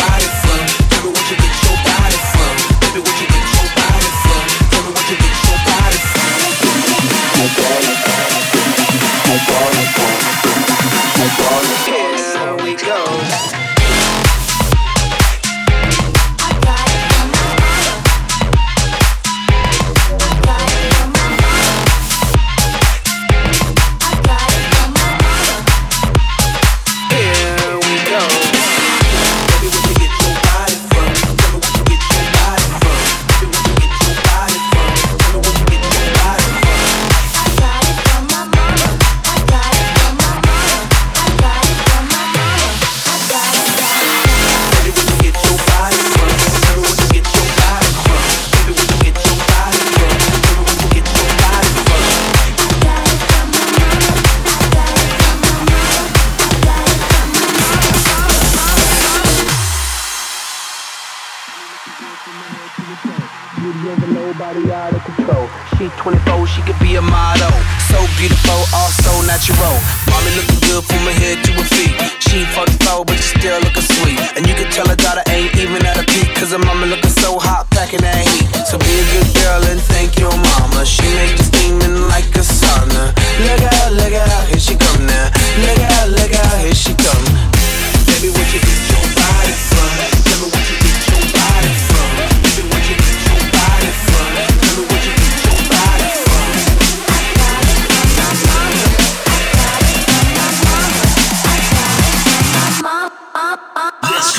body. nobody out of control. She 24, she could be a model. So beautiful, all so natural. Mommy looking good from her head to her feet.